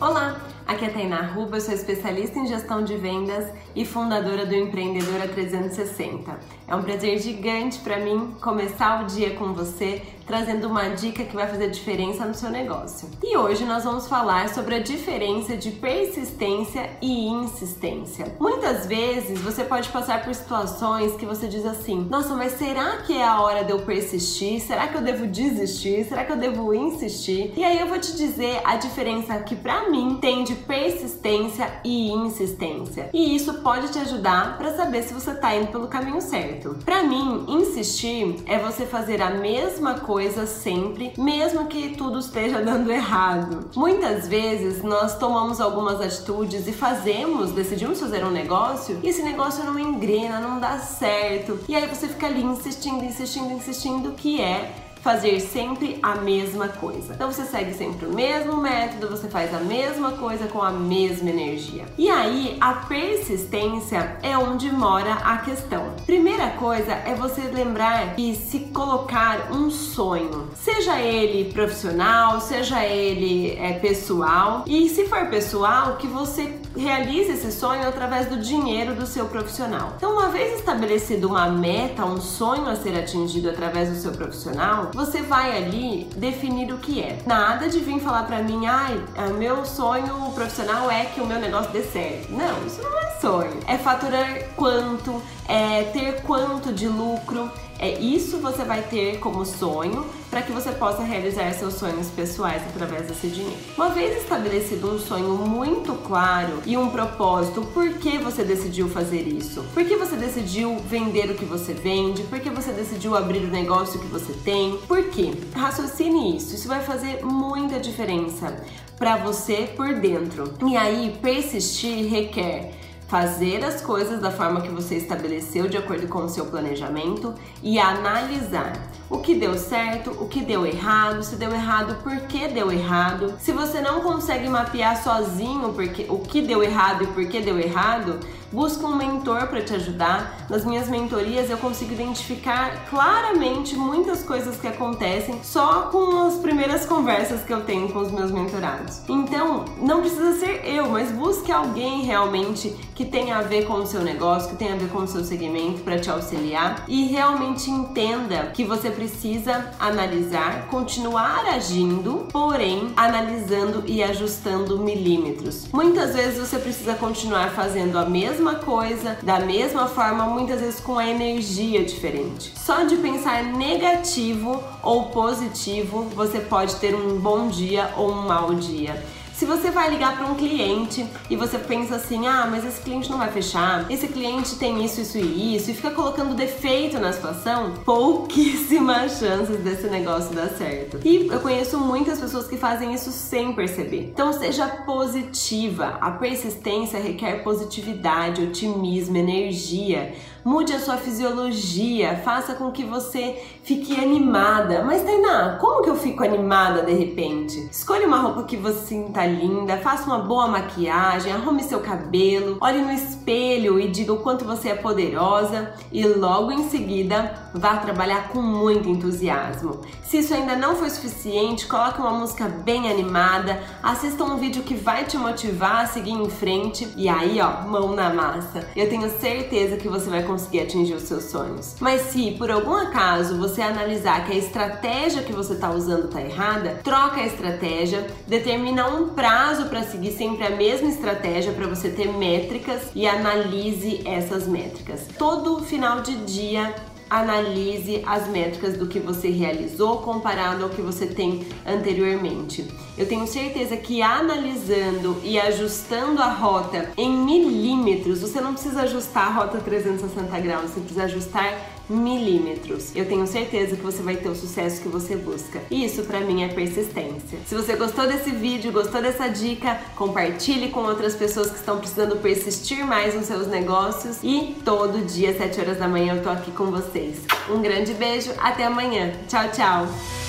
Olá, aqui é a Tainá Ruba, sou especialista em gestão de vendas e fundadora do Empreendedora 360. É um prazer gigante para mim começar o dia com você, trazendo uma dica que vai fazer diferença no seu negócio. E hoje nós vamos falar sobre a diferença de persistência e insistência. Muitas vezes você pode passar por situações que você diz assim: "Nossa, mas será que é a hora de eu persistir? Será que eu devo desistir? Será que eu devo insistir?" E aí eu vou te dizer a diferença que para mim tem de persistência e insistência. E isso pode te ajudar para saber se você está indo pelo caminho certo. Para mim, insistir é você fazer a mesma coisa sempre, mesmo que tudo esteja dando errado. Muitas vezes nós tomamos algumas atitudes e fazemos, decidimos fazer um negócio e esse negócio não engrena, não dá certo. E aí você fica ali insistindo, insistindo, insistindo, que é fazer sempre a mesma coisa. Então você segue sempre o mesmo método, você faz a mesma coisa com a mesma energia. E aí a persistência é onde mora a questão. Primeira coisa é você lembrar que se colocar um sonho, seja ele profissional, seja ele é, pessoal, e se for pessoal, que você realize esse sonho através do dinheiro do seu profissional. Então, uma vez estabelecido uma meta, um sonho a ser atingido através do seu profissional, você vai ali definir o que é. Nada de vir falar para mim, ai, meu sonho profissional é que o meu negócio dê certo. Não, isso não é sonho. É faturar quanto, é ter quanto de lucro. É isso você vai ter como sonho para que você possa realizar seus sonhos pessoais através desse dinheiro. Uma vez estabelecido um sonho muito claro e um propósito, por que você decidiu fazer isso? Por que você decidiu vender o que você vende? Por que você decidiu abrir o negócio que você tem? Por quê? Raciocine isso. Isso vai fazer muita diferença para você por dentro. E aí, persistir requer fazer as coisas da forma que você estabeleceu de acordo com o seu planejamento e analisar o que deu certo, o que deu errado, se deu errado, por que deu errado. Se você não consegue mapear sozinho porque, o que deu errado e por que deu errado, busca um mentor para te ajudar. Nas minhas mentorias eu consigo identificar claramente muitas coisas que acontecem só com as primeiras conversas que eu tenho com os meus mentorados. Então, não precisa ser eu, mas busque alguém realmente que tenha a ver com o seu negócio, que tenha a ver com o seu segmento para te auxiliar e realmente entenda que você precisa analisar, continuar agindo, porém analisando e ajustando milímetros. Muitas vezes você precisa continuar fazendo a mesma coisa, da mesma forma, muitas vezes com a energia diferente. Só de pensar negativo ou positivo, você pode ter um bom dia ou um mau dia. Se você vai ligar para um cliente e você pensa assim, ah, mas esse cliente não vai fechar, esse cliente tem isso, isso e isso, e fica colocando defeito na situação, pouquíssimas chances desse negócio dar certo. E eu conheço muitas pessoas que fazem isso sem perceber. Então seja positiva. A persistência requer positividade, otimismo, energia. Mude a sua fisiologia, faça com que você fique animada. Mas Tainá, como que eu fico animada de repente? Escolha uma roupa que você sinta linda, faça uma boa maquiagem, arrume seu cabelo, olhe no espelho e diga o quanto você é poderosa e logo em seguida vá trabalhar com muito entusiasmo. Se isso ainda não foi suficiente, coloque uma música bem animada, assista um vídeo que vai te motivar a seguir em frente e aí, ó, mão na massa. Eu tenho certeza que você vai conseguir atingir os seus sonhos. Mas se por algum acaso você analisar que a estratégia que você está usando está errada, troca a estratégia, determina um prazo para seguir sempre a mesma estratégia para você ter métricas e analise essas métricas. Todo final de dia analise as métricas do que você realizou comparado ao que você tem anteriormente. Eu tenho certeza que analisando e ajustando a rota em milímetros, você não precisa ajustar a rota 360 graus, você precisa ajustar milímetros. Eu tenho certeza que você vai ter o sucesso que você busca. E isso para mim é persistência. Se você gostou desse vídeo, gostou dessa dica, compartilhe com outras pessoas que estão precisando persistir mais nos seus negócios e todo dia às 7 horas da manhã eu tô aqui com vocês. Um grande beijo, até amanhã. Tchau, tchau.